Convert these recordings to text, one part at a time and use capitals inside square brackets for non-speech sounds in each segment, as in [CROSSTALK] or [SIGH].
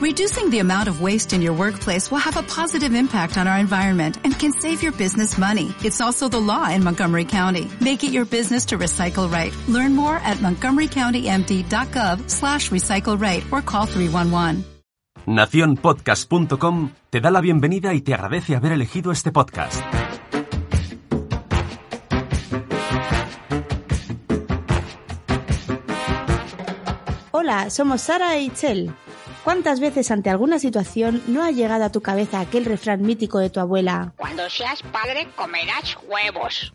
Reducing the amount of waste in your workplace will have a positive impact on our environment and can save your business money. It's also the law in Montgomery County. Make it your business to recycle right. Learn more at montgomerycountymd.gov slash recycle right or call 311. Naciónpodcast.com te da la bienvenida y te agradece haber elegido este podcast. Hola, somos Sara e Itzel. ¿Cuántas veces ante alguna situación no ha llegado a tu cabeza aquel refrán mítico de tu abuela? Cuando seas padre comerás huevos.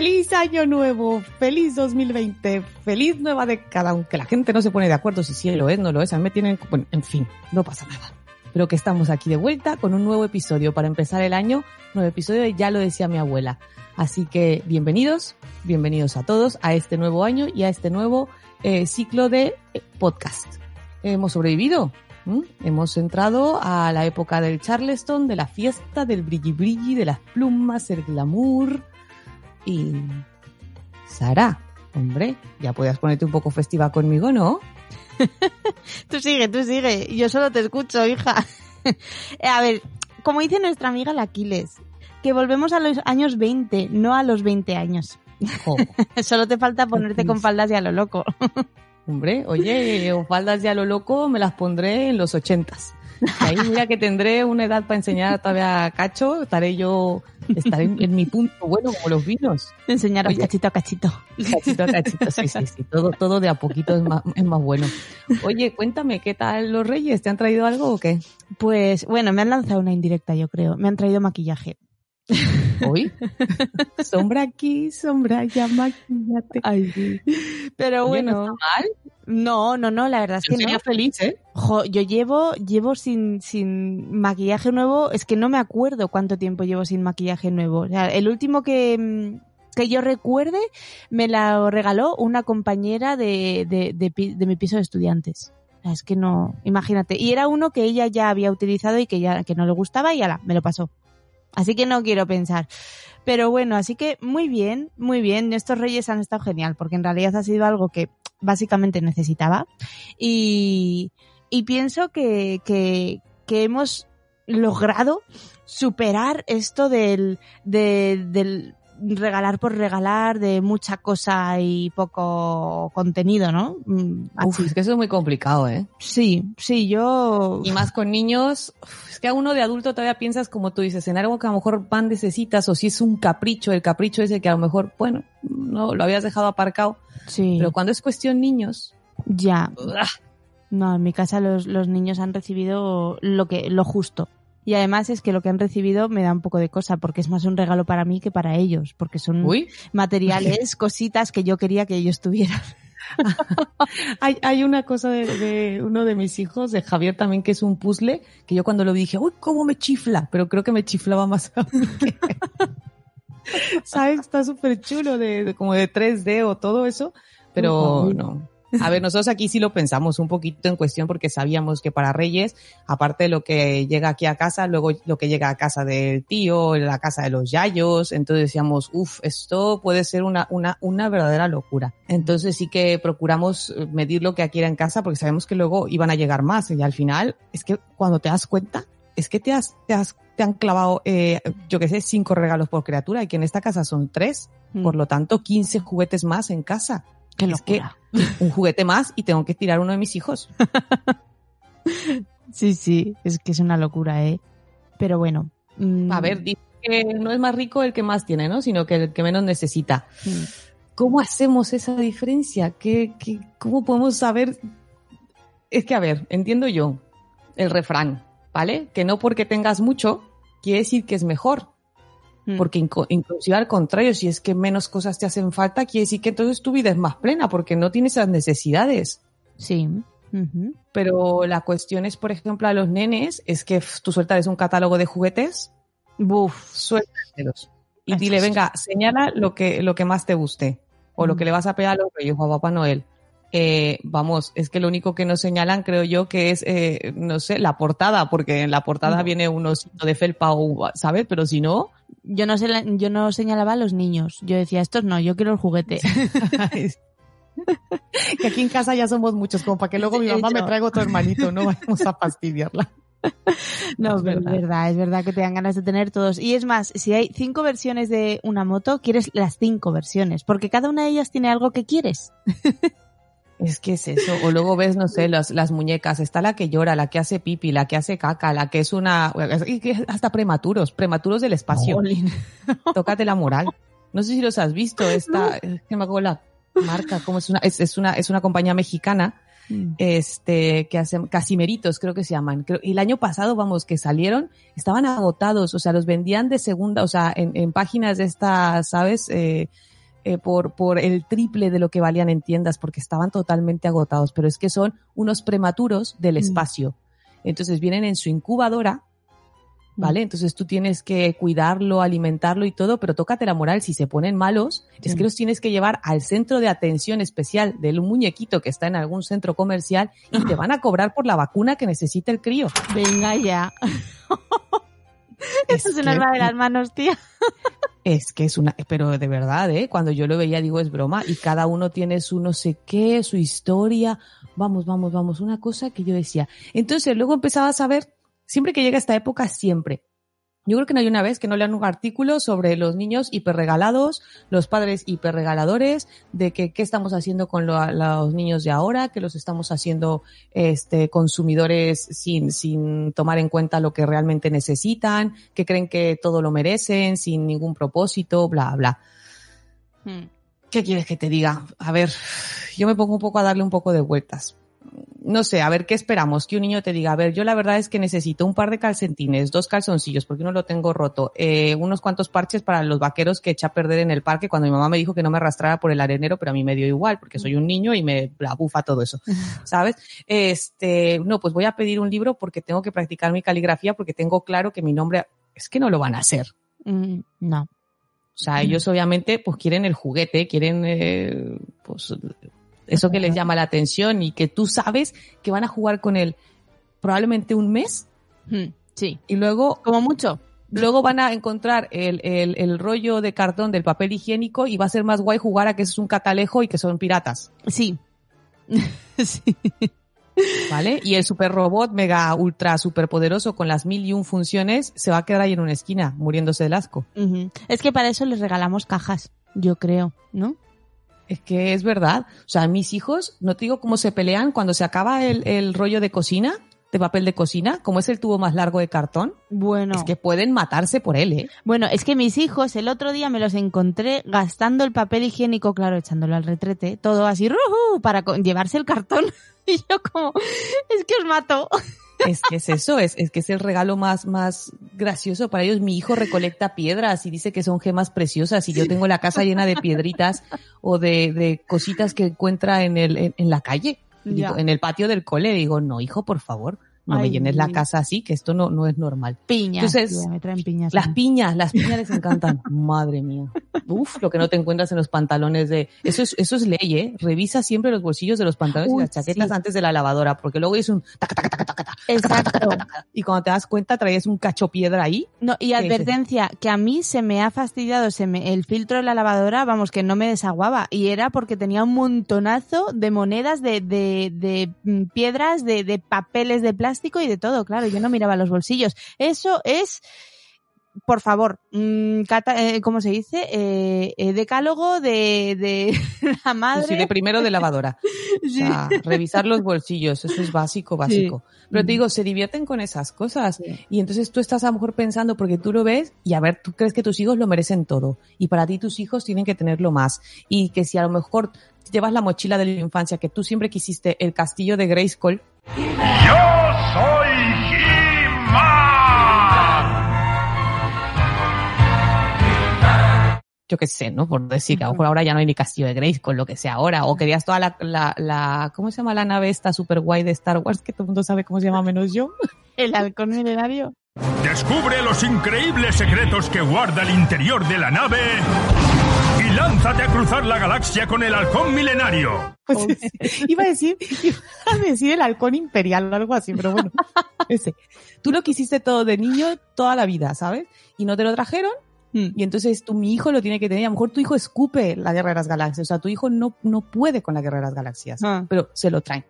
¡Feliz año nuevo! ¡Feliz 2020! ¡Feliz nueva década! Aunque la gente no se pone de acuerdo si sí lo es, no lo es, a mí me tienen... Bueno, en fin, no pasa nada. Pero que estamos aquí de vuelta con un nuevo episodio para empezar el año, nuevo episodio de Ya lo decía mi abuela. Así que bienvenidos, bienvenidos a todos a este nuevo año y a este nuevo eh, ciclo de eh, podcast. Hemos sobrevivido, ¿m? hemos entrado a la época del Charleston, de la fiesta, del brilli brilli, de las plumas, el glamour, y Sara, hombre, ya puedes ponerte un poco festiva conmigo, ¿no? [LAUGHS] tú sigue, tú sigue. Yo solo te escucho, hija. [LAUGHS] a ver, como dice nuestra amiga la Aquiles, que volvemos a los años 20, no a los 20 años. [LAUGHS] Solo te falta ponerte con faldas y a lo loco. hombre, oye, o faldas ya lo loco me las pondré en los ochentas. [LAUGHS] Ahí mira que tendré una edad para enseñar todavía a Cacho, estaré yo, estaré en, en mi punto bueno como los vinos. Enseñaros Oye. cachito a cachito. Cachito a cachito, sí, sí, sí, todo, todo de a poquito es más, es más bueno. Oye, cuéntame, ¿qué tal los reyes? ¿Te han traído algo o qué? Pues bueno, me han lanzado una indirecta, yo creo. Me han traído maquillaje. ¿Hoy? [LAUGHS] sombra aquí, sombra allá, maquillate. Ay, sí. Pero bueno, ¿no está mal? no, no, no, la verdad es Yo que no. sería feliz, ¿eh? Jo, yo llevo, llevo sin, sin maquillaje nuevo, es que no me acuerdo cuánto tiempo llevo sin maquillaje nuevo. O sea, el último que, mm, que yo recuerde me la regaló una compañera de, de, de, pi- de mi piso de estudiantes. O sea, es que no, imagínate. Y era uno que ella ya había utilizado y que ya que no le gustaba y ala, me lo pasó. Así que no quiero pensar. Pero bueno, así que muy bien, muy bien. Estos reyes han estado genial porque en realidad ha sido algo que básicamente necesitaba. Y, y pienso que, que, que hemos logrado superar esto del, de- del regalar por regalar, de mucha cosa y poco contenido, ¿no? Mm, Uf, es que eso es muy complicado, ¿eh? Sí, sí, yo... Y más con niños, es que a uno de adulto todavía piensas, como tú dices, en algo que a lo mejor van necesitas o si es un capricho, el capricho ese que a lo mejor, bueno, no lo habías dejado aparcado, Sí, pero cuando es cuestión niños, ya. No, en mi casa los, los niños han recibido lo que lo justo. Y además es que lo que han recibido me da un poco de cosa, porque es más un regalo para mí que para ellos, porque son uy, materiales, [LAUGHS] cositas que yo quería que ellos tuvieran. [LAUGHS] hay, hay una cosa de, de uno de mis hijos, de Javier también, que es un puzzle, que yo cuando lo vi dije, uy, cómo me chifla, pero creo que me chiflaba más a mí que- [LAUGHS] ¿Sabes? Está súper chulo, de, de- como de 3D o todo eso, pero no. A ver, nosotros aquí sí lo pensamos un poquito en cuestión porque sabíamos que para Reyes, aparte de lo que llega aquí a casa, luego lo que llega a casa del tío, la casa de los yayos, entonces decíamos, uff, esto puede ser una, una, una verdadera locura. Entonces sí que procuramos eh, medir lo que aquí era en casa porque sabemos que luego iban a llegar más y al final es que cuando te das cuenta, es que te has, te has, te han clavado, eh, yo que sé, cinco regalos por criatura y que en esta casa son tres, por lo tanto 15 juguetes más en casa. Qué es que [LAUGHS] un juguete más y tengo que tirar uno de mis hijos. [LAUGHS] Sí, sí, es que es una locura, ¿eh? Pero bueno. mm, A ver, dice que no es más rico el que más tiene, ¿no? Sino que el que menos necesita. ¿Cómo hacemos esa diferencia? ¿Qué, qué, ¿Cómo podemos saber? Es que, a ver, entiendo yo el refrán, ¿vale? Que no porque tengas mucho quiere decir que es mejor. Hmm. Porque inclusive al contrario, si es que menos cosas te hacen falta, quiere decir que entonces tu vida es más plena porque no tienes esas necesidades. Sí. Pero la cuestión es, por ejemplo, a los nenes, es que tú sueltas un catálogo de juguetes, Buf. suéltaselos. Y dile, venga, señala lo que, lo que más te guste. O lo que le vas a pegar a los reyes o a Papá Noel. Eh, vamos, es que lo único que nos señalan, creo yo, que es, eh, no sé, la portada, porque en la portada viene un osito de felpa o, ¿sabes? Pero si no. Yo no sé, yo no señalaba a los niños. Yo decía, estos no, yo quiero el juguete. [LAUGHS] que aquí en casa ya somos muchos, como para que luego mi mamá me traiga otro hermanito, no vamos a fastidiarla. No, es verdad. es verdad, es verdad que te dan ganas de tener todos. Y es más, si hay cinco versiones de una moto, quieres las cinco versiones, porque cada una de ellas tiene algo que quieres. Es que es eso. O luego ves, no sé, las, las muñecas. Está la que llora, la que hace pipi, la que hace caca, la que es una... Hasta prematuros, prematuros del espacio. [LAUGHS] Tócate la moral. No sé si los has visto. Esta, es que me acuerdo la marca, como es una, es, es una, es una compañía mexicana, mm. este, que hacen casimeritos, creo que se llaman. Y el año pasado, vamos, que salieron, estaban agotados, o sea, los vendían de segunda, o sea, en, en páginas de estas, ¿sabes? Eh, eh, por, por el triple de lo que valían en tiendas, porque estaban totalmente agotados, pero es que son unos prematuros del mm. espacio. Entonces vienen en su incubadora, ¿vale? Entonces tú tienes que cuidarlo, alimentarlo y todo, pero tócate la moral, si se ponen malos, es que los tienes que llevar al centro de atención especial del muñequito que está en algún centro comercial y te [LAUGHS] van a cobrar por la vacuna que necesita el crío. Venga ya. [LAUGHS] [LAUGHS] Eso es una de las manos, tía. [LAUGHS] Es que es una, pero de verdad, ¿eh? Cuando yo lo veía digo es broma y cada uno tiene su no sé qué, su historia. Vamos, vamos, vamos, una cosa que yo decía. Entonces luego empezaba a saber siempre que llega esta época, siempre. Yo creo que no hay una vez que no lean un artículo sobre los niños hiperregalados, los padres hiperregaladores, de que qué estamos haciendo con los niños de ahora, que los estamos haciendo este, consumidores sin, sin tomar en cuenta lo que realmente necesitan, que creen que todo lo merecen sin ningún propósito, bla, bla. Hmm. ¿Qué quieres que te diga? A ver, yo me pongo un poco a darle un poco de vueltas no sé, a ver qué esperamos, que un niño te diga, a ver, yo la verdad es que necesito un par de calcetines, dos calzoncillos, porque uno lo tengo roto, eh, unos cuantos parches para los vaqueros que eché a perder en el parque cuando mi mamá me dijo que no me arrastrara por el arenero, pero a mí me dio igual, porque soy un niño y me la bufa todo eso, [LAUGHS] ¿sabes? Este, no, pues voy a pedir un libro porque tengo que practicar mi caligrafía, porque tengo claro que mi nombre, es que no lo van a hacer. Mm, no. O sea, ellos obviamente pues quieren el juguete, quieren eh, pues eso que les llama la atención y que tú sabes que van a jugar con él probablemente un mes. Hmm, sí. Y luego... Como mucho. Luego van a encontrar el, el, el, rollo de cartón del papel higiénico y va a ser más guay jugar a que es un catalejo y que son piratas. Sí. [LAUGHS] sí. ¿Vale? Y el super robot mega ultra super poderoso con las mil y un funciones se va a quedar ahí en una esquina muriéndose del asco. Es que para eso les regalamos cajas, yo creo, ¿no? Es que es verdad. O sea, mis hijos, no te digo cómo se pelean cuando se acaba el, el rollo de cocina, de papel de cocina, como es el tubo más largo de cartón. Bueno. Es que pueden matarse por él, ¿eh? Bueno, es que mis hijos el otro día me los encontré gastando el papel higiénico, claro, echándolo al retrete, todo así, ¡ruhu! para llevarse el cartón. [LAUGHS] y yo como, es que os mato. Es que es eso, es, es que es el regalo más, más gracioso para ellos. Mi hijo recolecta piedras y dice que son gemas preciosas y yo tengo la casa llena de piedritas o de, de cositas que encuentra en el, en, la calle, en el patio del cole. Digo, no, hijo, por favor no me llenes la casa así, que esto no, no es normal. Piñas. Entonces, me traen piñas. Las piñas, las piñas les encantan. [LAUGHS] Madre mía. Uf, lo que no te encuentras en los pantalones de, eso es, eso es ley, eh. Revisa siempre los bolsillos de los pantalones y las chaquetas antes de la lavadora, porque luego es un taca, taca, taca, taca, Exacto. Y cuando te das cuenta traes un cacho piedra ahí. No, y advertencia, que a mí se me ha fastidiado se me, el filtro de la lavadora, vamos, que no me desaguaba. Y era porque tenía un montonazo de monedas, de, de, de mm, piedras, de, de papeles de plástico y de todo, claro, yo no miraba los bolsillos. Eso es por favor, mm, eh, ¿cómo se dice? Eh, eh, decálogo de, de [LAUGHS] la madre. Sí, de primero de lavadora. [LAUGHS] O sea, revisar los bolsillos, eso es básico, básico. Pero te digo, se divierten con esas cosas. Y entonces tú estás a lo mejor pensando, porque tú lo ves, y a ver, tú crees que tus hijos lo merecen todo. Y para ti tus hijos tienen que tenerlo más. Y que si a lo mejor llevas la mochila de la infancia, que tú siempre quisiste el castillo de Grayskull. ¡Yo! soy He-Man. yo qué sé, ¿no? Por decir que a lo mejor ahora ya no hay ni Castillo de Grace con lo que sea ahora, o querías toda la, la, la ¿cómo se llama la nave esta super guay de Star Wars que todo el mundo sabe cómo se llama menos yo? [LAUGHS] El halcón milenario. Descubre los increíbles secretos que guarda el interior de la nave y lánzate a cruzar la galaxia con el halcón milenario. [LAUGHS] Pues iba a decir, iba a decir el halcón imperial o algo así, pero bueno, [LAUGHS] ese. Tú lo quisiste todo de niño toda la vida, ¿sabes? Y no te lo trajeron Mm. y entonces tú, mi hijo lo tiene que tener. A lo mejor tu hijo escupe la guerra de las galaxias. O sea, tu hijo no, no puede con la guerra de las galaxias. Ah. Pero se lo traen.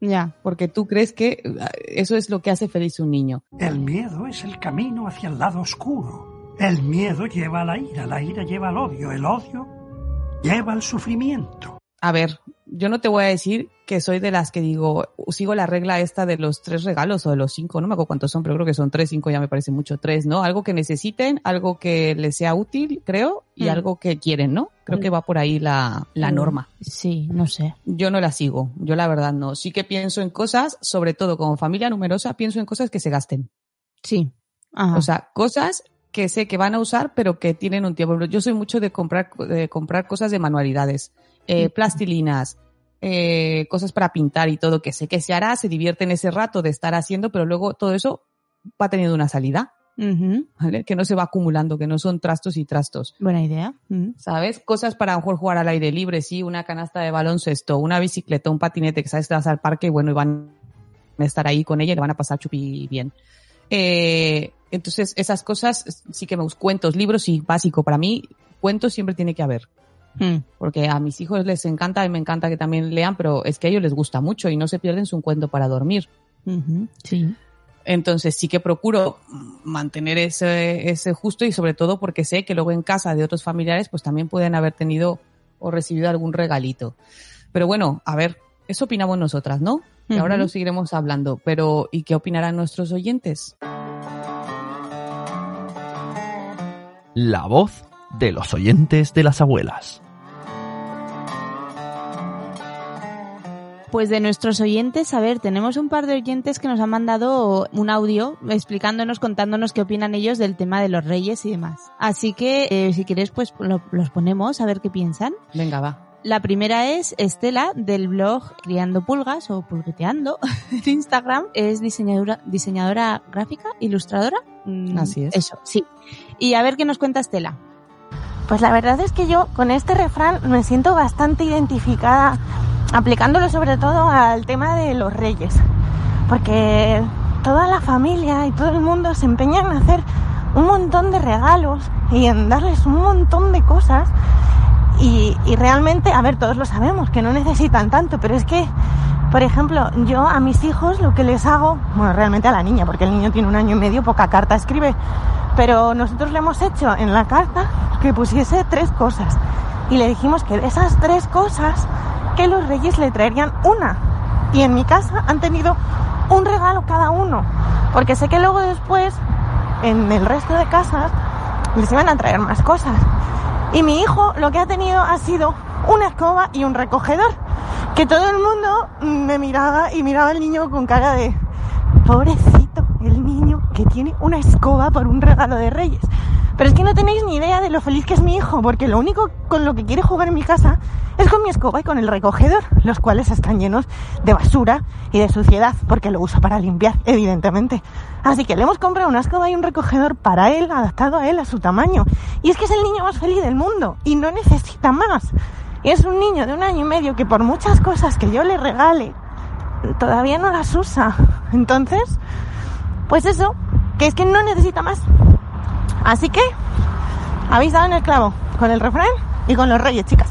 Ya. Porque tú crees que eh, eso es lo que hace feliz un niño. El miedo es el camino hacia el lado oscuro. El miedo lleva a la ira, la ira lleva al odio, el odio lleva al sufrimiento. A ver, yo no te voy a decir que soy de las que digo, sigo la regla esta de los tres regalos o de los cinco, no me acuerdo cuántos son, pero creo que son tres, cinco ya me parece mucho, tres, ¿no? Algo que necesiten, algo que les sea útil, creo, y Mm. algo que quieren, ¿no? Creo que va por ahí la, la Mm. norma. Sí, no sé. Yo no la sigo, yo la verdad no. Sí que pienso en cosas, sobre todo como familia numerosa, pienso en cosas que se gasten. Sí. Ajá. O sea, cosas que sé que van a usar, pero que tienen un tiempo. Yo soy mucho de comprar, de comprar cosas de manualidades, eh, plastilinas, eh, cosas para pintar y todo, que sé que se hará, se divierte en ese rato de estar haciendo, pero luego todo eso va teniendo una salida. Que no se va acumulando, que no son trastos y trastos. Buena idea. ¿Sabes? Cosas para a lo mejor jugar al aire libre, sí, una canasta de baloncesto, una bicicleta, un patinete, que sabes que vas al parque y bueno, y van a estar ahí con ella y le van a pasar chupi bien. Eh, entonces, esas cosas sí que me gustan. Cuentos, libros, sí, básico. Para mí, cuentos siempre tiene que haber. Mm. Porque a mis hijos les encanta y me encanta que también lean, pero es que a ellos les gusta mucho y no se pierden su cuento para dormir. Sí. Entonces sí que procuro mantener ese, ese justo y sobre todo porque sé que luego en casa de otros familiares pues también pueden haber tenido o recibido algún regalito. Pero bueno, a ver, eso opinamos nosotras, ¿no? Y ahora lo seguiremos hablando. Pero ¿y qué opinarán nuestros oyentes? La voz de los oyentes de las abuelas. Pues de nuestros oyentes, a ver, tenemos un par de oyentes que nos han mandado un audio explicándonos, contándonos qué opinan ellos del tema de los reyes y demás. Así que, eh, si quieres, pues lo- los ponemos a ver qué piensan. Venga, va. La primera es Estela del blog Criando Pulgas o Pulgueteando [LAUGHS] en Instagram. Es diseñadora, diseñadora gráfica, ilustradora. Mm, Así es. Eso, sí. Y a ver qué nos cuenta Estela. Pues la verdad es que yo con este refrán me siento bastante identificada, aplicándolo sobre todo al tema de los reyes, porque toda la familia y todo el mundo se empeñan en hacer un montón de regalos y en darles un montón de cosas y, realmente, a ver, todos lo sabemos, que no necesitan tanto, pero es que, por ejemplo, yo a mis hijos lo que les hago, bueno, realmente a la niña, porque el niño tiene un año y medio, poca carta escribe, pero nosotros le hemos hecho en la carta que pusiese tres cosas. Y le dijimos que de esas tres cosas, que los reyes le traerían una. Y en mi casa han tenido un regalo cada uno. Porque sé que luego después, en el resto de casas, les iban a traer más cosas. Y mi hijo lo que ha tenido ha sido una escoba y un recogedor. Que todo el mundo me miraba y miraba al niño con cara de pobrecito, el niño que tiene una escoba por un regalo de reyes. Pero es que no tenéis ni idea de lo feliz que es mi hijo, porque lo único con lo que quiere jugar en mi casa es con mi escoba y con el recogedor, los cuales están llenos de basura y de suciedad, porque lo usa para limpiar, evidentemente. Así que le hemos comprado una escoba y un recogedor para él, adaptado a él, a su tamaño. Y es que es el niño más feliz del mundo y no necesita más. Y es un niño de un año y medio que por muchas cosas que yo le regale, todavía no las usa. Entonces, pues eso, que es que no necesita más. Así que, habéis dado en el clavo con el refrán y con los reyes, chicas.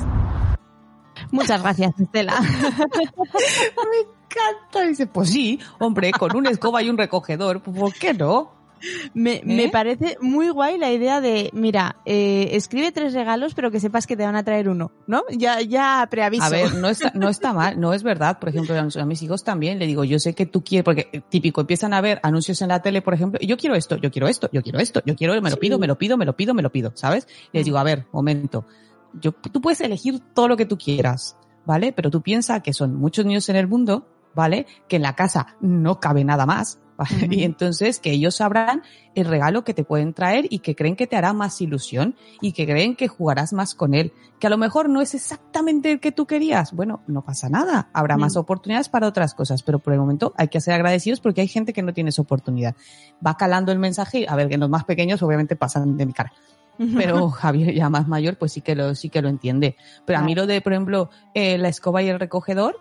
Muchas gracias, Estela. [LAUGHS] Me encanta. Dice, pues sí, hombre, con una escoba y un recogedor, ¿por qué no? Me, me ¿Eh? parece muy guay la idea de, mira, eh, escribe tres regalos, pero que sepas que te van a traer uno, ¿no? Ya, ya preaviso. A ver, no está, no está [LAUGHS] mal, no es verdad. Por ejemplo, a mis hijos también le digo, yo sé que tú quieres, porque eh, típico, empiezan a ver anuncios en la tele, por ejemplo, y yo quiero esto, yo quiero esto, yo quiero esto, yo quiero, me lo pido, me lo pido, me lo pido, me lo pido, ¿sabes? Y les digo, a ver, momento, yo, tú puedes elegir todo lo que tú quieras, ¿vale? Pero tú piensas que son muchos niños en el mundo, ¿vale? Que en la casa no cabe nada más, [LAUGHS] Y entonces que ellos sabrán el regalo que te pueden traer y que creen que te hará más ilusión y que creen que jugarás más con él. Que a lo mejor no es exactamente el que tú querías. Bueno, no pasa nada. Habrá más oportunidades para otras cosas, pero por el momento hay que ser agradecidos porque hay gente que no tiene esa oportunidad. Va calando el mensaje. A ver, que los más pequeños obviamente pasan de mi cara. [LAUGHS] Pero Javier ya más mayor, pues sí que lo, sí que lo entiende. Pero a mí lo de, por ejemplo, eh, la escoba y el recogedor,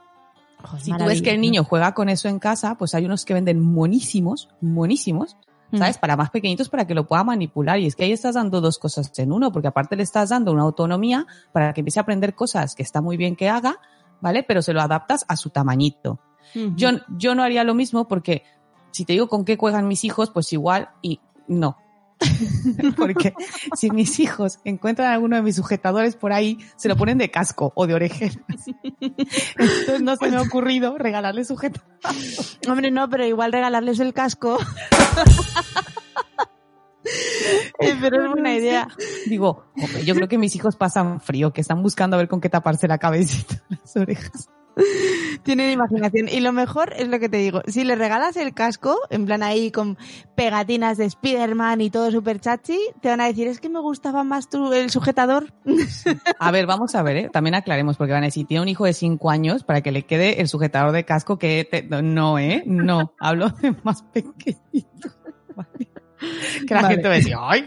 si tú ves que el niño juega con eso en casa, pues hay unos que venden monísimos, monísimos, mm. ¿sabes? Para más pequeñitos para que lo pueda manipular. Y es que ahí estás dando dos cosas en uno, porque aparte le estás dando una autonomía para que empiece a aprender cosas que está muy bien que haga, ¿vale? Pero se lo adaptas a su tamañito. Yo, yo no haría lo mismo porque si te digo con qué juegan mis hijos, pues igual y no. [LAUGHS] Porque si mis hijos encuentran alguno de mis sujetadores por ahí, se lo ponen de casco o de orejeras. Entonces no se me ha ocurrido regalarles sujetadores. Hombre, no, pero igual regalarles el casco. pero es buena idea. Digo, yo creo que mis hijos pasan frío, que están buscando a ver con qué taparse la cabecita, las orejas. Tienen imaginación. Y lo mejor es lo que te digo. Si le regalas el casco, en plan ahí con pegatinas de Spider-Man y todo super chachi, te van a decir, es que me gustaba más tu, el sujetador. A ver, vamos a ver, ¿eh? también aclaremos, porque van a decir, tiene un hijo de 5 años para que le quede el sujetador de casco que no, ¿eh? No, hablo de más pequeñito. Que la gente va a decir, ay,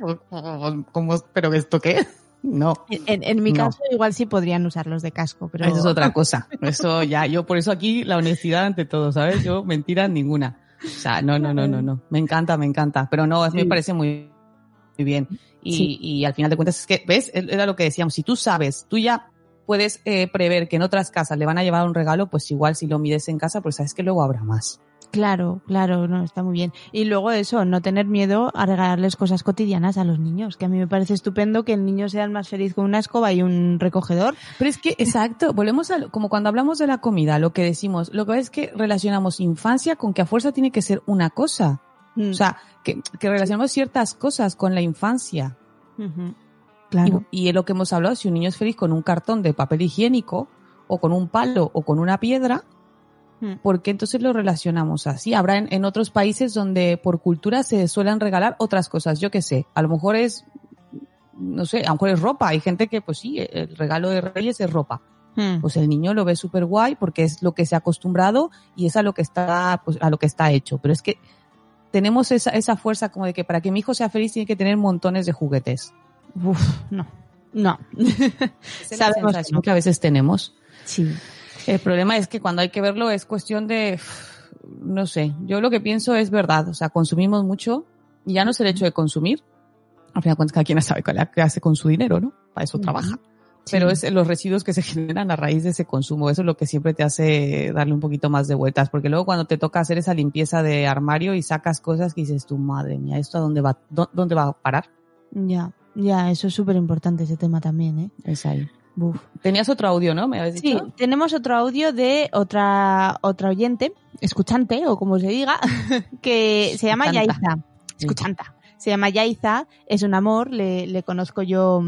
¿cómo, pero esto qué? No. En, mi caso, igual sí podrían usar los de casco, pero. Eso es otra cosa. Eso ya, yo por eso aquí la honestidad ante todo, ¿sabes? Yo mentira ninguna. O sea, no, no, no, no, no. Me encanta, me encanta. Pero no, me parece muy, muy bien. Y, y al final de cuentas es que, ¿ves? Era lo que decíamos. Si tú sabes, tú ya puedes eh, prever que en otras casas le van a llevar un regalo, pues igual si lo mides en casa, pues sabes que luego habrá más. Claro, claro, no, está muy bien. Y luego eso, no tener miedo a regalarles cosas cotidianas a los niños, que a mí me parece estupendo que el niño sea más feliz con una escoba y un recogedor. Pero es que, exacto, volvemos a, como cuando hablamos de la comida, lo que decimos, lo que es que relacionamos infancia con que a fuerza tiene que ser una cosa. Mm. O sea, que, que, relacionamos ciertas cosas con la infancia. Claro. Y, y es lo que hemos hablado, si un niño es feliz con un cartón de papel higiénico, o con un palo, o con una piedra. ¿Por qué entonces lo relacionamos así? Habrá en, otros países donde por cultura se suelen regalar otras cosas, yo qué sé, a lo mejor es, no sé, a lo mejor es ropa, hay gente que pues sí, el regalo de Reyes es ropa. Hmm. Pues el niño lo ve súper guay porque es lo que se ha acostumbrado y es a lo que está, pues, a lo que está hecho. Pero es que tenemos esa, esa fuerza como de que para que mi hijo sea feliz tiene que tener montones de juguetes. Uf, no. No. es la [LAUGHS] sensación que a veces tenemos. Sí. El problema es que cuando hay que verlo es cuestión de, no sé, yo lo que pienso es verdad, o sea, consumimos mucho y ya no es el hecho de consumir, al final cuentas cada quien sabe qué hace con su dinero, ¿no? Para eso trabaja. Pero es los residuos que se generan a raíz de ese consumo. Eso es lo que siempre te hace darle un poquito más de vueltas. Porque luego cuando te toca hacer esa limpieza de armario y sacas cosas que dices, tu madre mía, ¿esto a dónde va, dónde va a parar? Ya, ya, eso es súper importante ese tema también, ¿eh? Es ahí. Tenías otro audio, ¿no? ¿Me habéis dicho? Sí, tenemos otro audio de otra, otra oyente, escuchante, o como se diga, [LAUGHS] que se llama Yaiza. Escuchanta. Se llama Yaiza, es un amor, le, le conozco yo,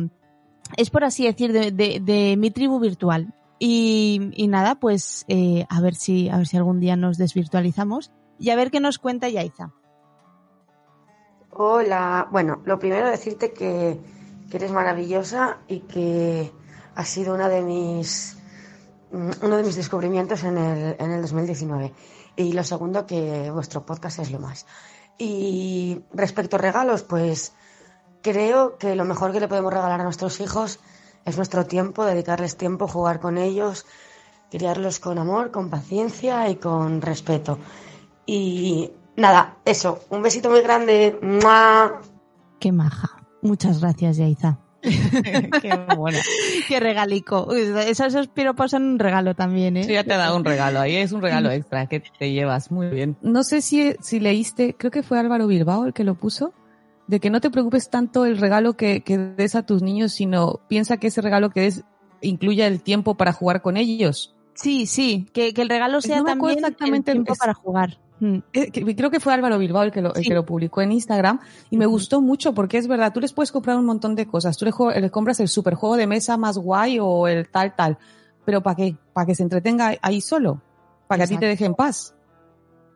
es por así decir, de, de, mi tribu virtual. Y, y nada, pues eh, a ver si, a ver si algún día nos desvirtualizamos y a ver qué nos cuenta Yaiza. Hola, bueno, lo primero decirte que, que eres maravillosa y que ha sido una de mis, mm, uno de mis descubrimientos en el, en el 2019. Y lo segundo, que vuestro podcast es lo más. Y respecto a regalos, pues creo que lo mejor que le podemos regalar a nuestros hijos es nuestro tiempo, dedicarles tiempo, jugar con ellos, criarlos con amor, con paciencia y con respeto. Y nada, eso, un besito muy grande. Qué maja. Muchas gracias, Yaiza. [LAUGHS] Qué regalico. esos, piropos son un regalo también, ¿eh? Sí, ya te ha dado un regalo. Ahí es un regalo extra que te llevas. Muy bien. No sé si, si leíste, creo que fue Álvaro Bilbao el que lo puso, de que no te preocupes tanto el regalo que, que des a tus niños, sino piensa que ese regalo que des incluya el tiempo para jugar con ellos. Sí, sí, que, que el regalo sea también exactamente el tiempo para jugar. Mm. Eh, creo que fue Álvaro Bilbao el que lo, que lo publicó en Instagram y me gustó mucho porque es verdad, tú les puedes comprar un montón de cosas, tú les, compras el superjuego de mesa más guay o el tal tal, pero ¿para qué? Para que se entretenga ahí solo, para que a ti te deje en paz.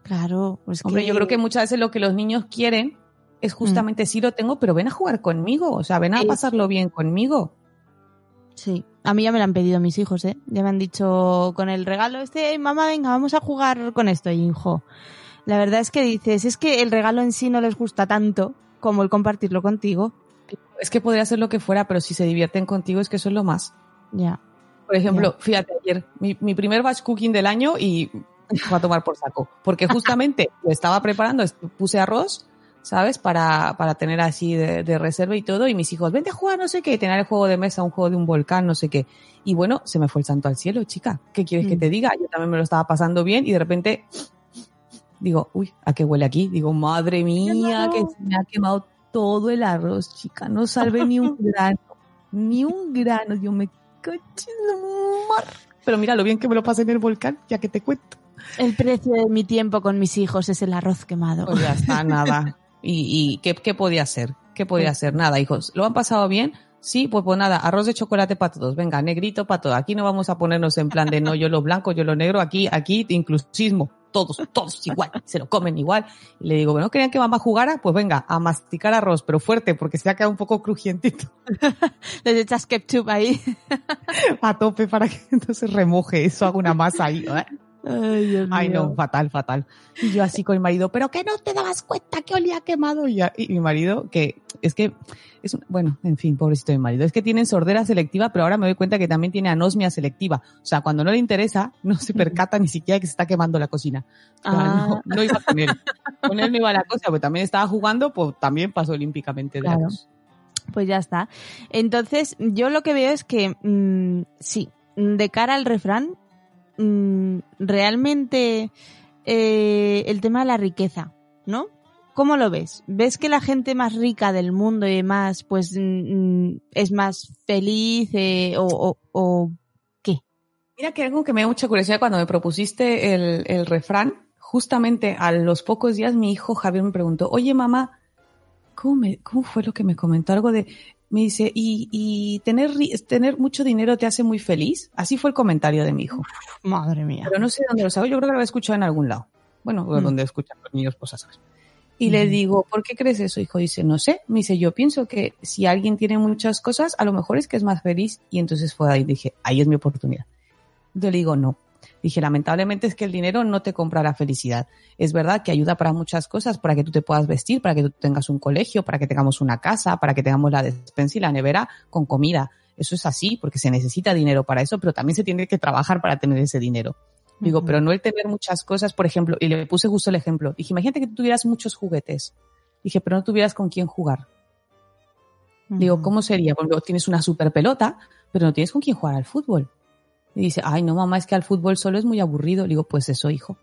Claro, pues Hombre, que- yo creo que muchas veces lo que los niños quieren es justamente sí lo tengo, pero ven a jugar conmigo, o sea, ven a pasarlo bien conmigo. Sí, a mí ya me lo han pedido mis hijos, ¿eh? Ya me han dicho con el regalo este, "Ey, mamá, venga, vamos a jugar con esto, y hijo. La verdad es que dices, es que el regalo en sí no les gusta tanto como el compartirlo contigo. Es que podría ser lo que fuera, pero si se divierten contigo es que eso es lo más. Ya. Por ejemplo, fíjate, ayer, mi, mi primer batch cooking del año y fue a tomar por saco. Porque [LAUGHS] justamente lo estaba preparando, puse arroz, ¿sabes? Para, para tener así de, de reserva y todo. Y mis hijos, vente a jugar, no sé qué, tener el juego de mesa, un juego de un volcán, no sé qué. Y bueno, se me fue el santo al cielo, chica. ¿Qué quieres que Mm. te diga? Yo también me lo estaba pasando bien y de repente digo, uy, ¿a qué huele aquí? Digo, madre mía, que se me ha quemado todo el arroz, chica. No salve ni un [LAUGHS] grano. Ni un grano. Dios me caché mar. Pero mira lo bien que me lo pasé en el volcán, ya que te cuento. El precio de mi tiempo con mis hijos es el arroz quemado. Pues ya está, nada. [LAUGHS] ¿Y, y qué, qué podía ser? ¿Qué podía ser? Nada, hijos. ¿Lo han pasado bien? Sí, pues pues nada, arroz de chocolate para todos. Venga, negrito para todos. Aquí no vamos a ponernos en plan de no, yo lo blanco, yo lo negro. Aquí, aquí, inclusismo. Todos, todos igual. Se lo comen igual. Y le digo, bueno, ¿querían que mamá jugara? Pues venga, a masticar arroz, pero fuerte, porque se ha quedado un poco crujientito. [LAUGHS] Les echas ketchup ahí. [LAUGHS] a tope para que [LAUGHS] no se remoje eso, haga una masa ahí. ¿eh? Ay, Dios Ay, mío. no, fatal, fatal. Y yo así con el marido, pero que no te dabas cuenta que olía quemado y, ya- y mi marido, que es que, es un- bueno, en fin, pobrecito mi marido, es que tienen sordera selectiva, pero ahora me doy cuenta que también tiene anosmia selectiva. O sea, cuando no le interesa, no se percata ni siquiera que se está quemando la cocina. O sea, Ah. no, no iba con él. Con él no iba la cosa, porque también estaba jugando, pues también pasó olímpicamente de la Claro. Pues ya está. Entonces, yo lo que veo es que, mm, sí, de cara al refrán, realmente eh, el tema de la riqueza, ¿no? ¿Cómo lo ves? ¿Ves que la gente más rica del mundo y demás, pues, mm, es más feliz eh, o, qué? Mira que algo que me da mucha curiosidad cuando me propusiste el, refrán, justamente a los pocos días mi hijo Javier me preguntó, oye mamá, ¿cómo, cómo fue lo que me comentó? Algo de, me dice, ¿y, y tener, tener mucho dinero te hace muy feliz? Así fue el comentario de mi hijo. Madre mía. Pero no sé dónde lo sabe, yo creo que lo he escuchado en algún lado. Bueno, Mm. donde escuchan los niños cosas. ¿sabes? Y le digo, ¿por qué crees eso, hijo? Dice, no sé. Me dice, yo pienso que si alguien tiene muchas cosas, a lo mejor es que es más feliz. Y entonces fue ahí, dije, ahí es mi oportunidad. Yo le digo, no. Dije, lamentablemente es que el dinero no te compra la felicidad. Es verdad que ayuda para muchas cosas, para que tú te puedas vestir, para que tú tengas un colegio, para que tengamos una casa, para que tengamos la despensa y la nevera con comida. Eso es así, porque se necesita dinero para eso, pero también se tiene que trabajar para tener ese dinero. Digo, pero no el tener muchas cosas, por ejemplo, y le puse justo el ejemplo. Dije, imagínate que tú tuvieras muchos juguetes. Dije, pero no tuvieras con quién jugar. Digo, ¿cómo sería? Porque tienes una super pelota, pero no tienes con quién jugar al fútbol. Y dice, ay, no, mamá, es que al fútbol solo es muy aburrido. Le digo, pues eso, hijo.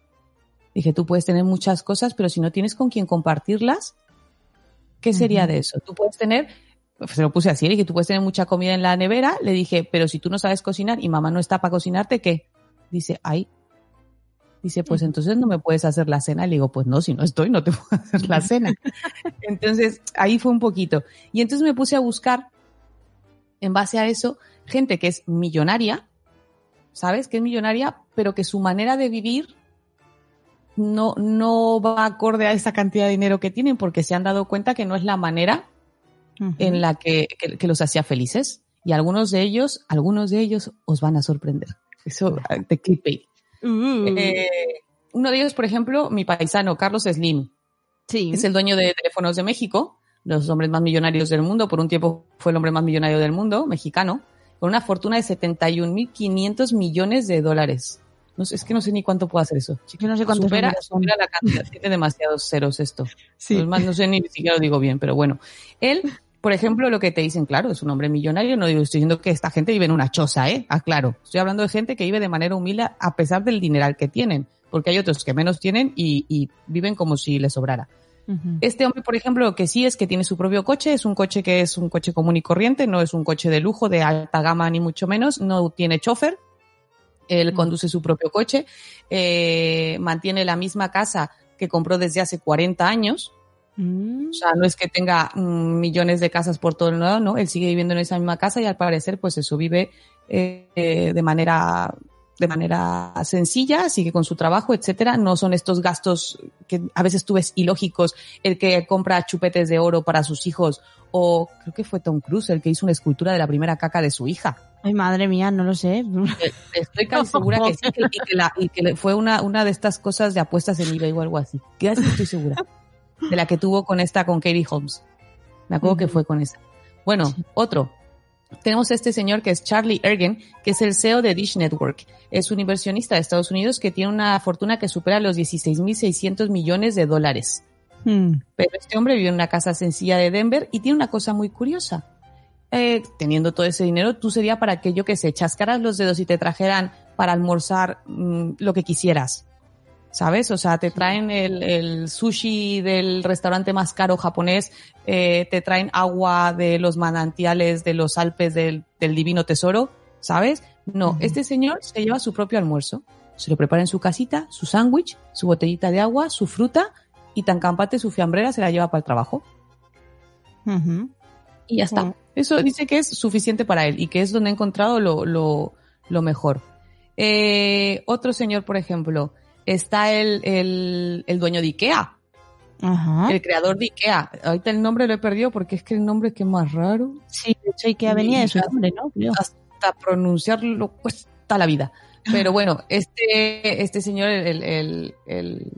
Dije, tú puedes tener muchas cosas, pero si no tienes con quién compartirlas, ¿qué sería de eso? Tú puedes tener, pues, se lo puse así, le dije, tú puedes tener mucha comida en la nevera. Le dije, pero si tú no sabes cocinar y mamá no está para cocinarte, ¿qué? Dice, ay. Dice, pues entonces no me puedes hacer la cena. Le digo, pues no, si no estoy, no te [LAUGHS] puedo hacer la cena. Entonces, ahí fue un poquito. Y entonces me puse a buscar, en base a eso, gente que es millonaria, ¿sabes? Que es millonaria, pero que su manera de vivir no, no va acorde a esa cantidad de dinero que tienen, porque se han dado cuenta que no es la manera en la que, que- que los hacía felices. Y algunos de ellos, algunos de ellos os van a sorprender. Eso de clickbait. Uh. Eh, uno de ellos, por ejemplo, mi paisano, Carlos Slim. Sí. Es el dueño de Teléfonos de México, los hombres más millonarios del mundo. Por un tiempo fue el hombre más millonario del mundo, mexicano, con una fortuna de 71.500 millones de dólares. No sé, es que no sé ni cuánto puede hacer eso. Yo no sé cuántos supera, la cantidad. Tiene demasiados ceros esto. Sí. Más, no sé ni siquiera lo digo bien, pero bueno. Él, por ejemplo, lo que te dicen, claro, es un hombre millonario. No digo, estoy diciendo que esta gente vive en una choza, ¿eh? Aclaro. Estoy hablando de gente que vive de manera humilde a pesar del dineral que tienen. Porque hay otros que menos tienen y, y viven como si les sobrara. Este hombre, por ejemplo, lo que sí es que tiene su propio coche, es un coche que es un coche común y corriente, no es un coche de lujo, de alta gama ni mucho menos, no tiene chofer, él conduce su propio coche, eh, mantiene la misma casa que compró desde hace 40 años, Mm. o sea, no es que tenga mm, millones de casas por todo el lado, no, él sigue viviendo en esa misma casa y al parecer, pues eso vive eh, eh, de manera de manera sencilla, sigue con su trabajo, etcétera. No son estos gastos que a veces tú ves ilógicos, el que compra chupetes de oro para sus hijos, o creo que fue Tom Cruise el que hizo una escultura de la primera caca de su hija. Ay, madre mía, no lo sé. Eh, Estoy casi [LAUGHS] segura que sí, y que, la- y que fue una, una de estas cosas de apuestas en eBay o algo así. Casi estoy segura. De la que tuvo con esta, con Katie Holmes. Me acuerdo que fue con esa. Bueno, otro. Tenemos este señor que es Charlie Ergen, que es el CEO de Dish Network. Es un inversionista de Estados Unidos que tiene una fortuna que supera los 16.600 millones de dólares. Hmm. Pero este hombre vive en una casa sencilla de Denver y tiene una cosa muy curiosa. Eh, teniendo todo ese dinero, tú sería para que yo que sé, chascaras los dedos y te trajeran para almorzar mm, lo que quisieras. ¿Sabes? O sea, te traen el, el sushi del restaurante más caro japonés, eh, te traen agua de los manantiales de los Alpes del, del divino tesoro, ¿sabes? No, este señor se lleva su propio almuerzo. Se lo prepara en su casita, su sándwich, su botellita de agua, su fruta y tan campante su fiambrera se la lleva para el trabajo. Y ya está. Eso dice que es suficiente para él y que es donde ha encontrado lo, lo, lo mejor. Eh, otro señor, por ejemplo, está el, el, el dueño de Ikea. Ajá. El creador de Ikea. Ahorita el nombre lo he perdido porque es que el nombre es que es más raro. Sí, de hecho Ikea venía de su nombre, ¿no? Creo. Hasta pronunciarlo cuesta la vida. Pero bueno, este, este señor, el, el, el,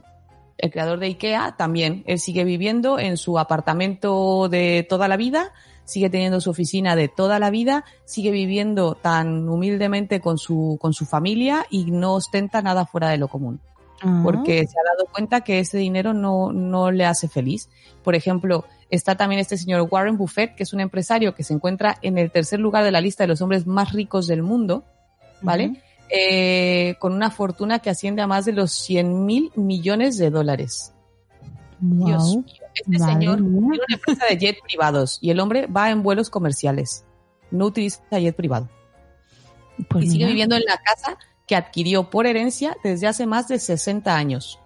el creador de Ikea, también, él sigue viviendo en su apartamento de toda la vida, sigue teniendo su oficina de toda la vida, sigue viviendo tan humildemente con su, con su familia y no ostenta nada fuera de lo común. Ah. Porque se ha dado cuenta que ese dinero no, no le hace feliz. Por ejemplo, está también este señor Warren Buffett, que es un empresario que se encuentra en el tercer lugar de la lista de los hombres más ricos del mundo, ¿vale? Eh, con una fortuna que asciende a más de los 100 mil millones de dólares. Dios Guau. mío. Este señor tiene una empresa de jet privados y el hombre va en vuelos comerciales. No utiliza jet privado. Pues y sigue mira. viviendo en la casa que adquirió por herencia desde hace más de 60 años.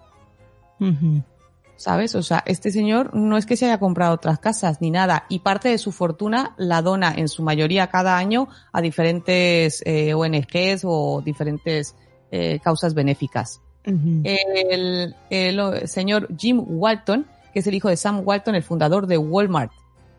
¿Sabes? O sea, este señor no es que se haya comprado otras casas ni nada y parte de su fortuna la dona en su mayoría cada año a diferentes eh, ONGs o diferentes eh, causas benéficas. El, el señor Jim Walton, que es el hijo de Sam Walton, el fundador de Walmart.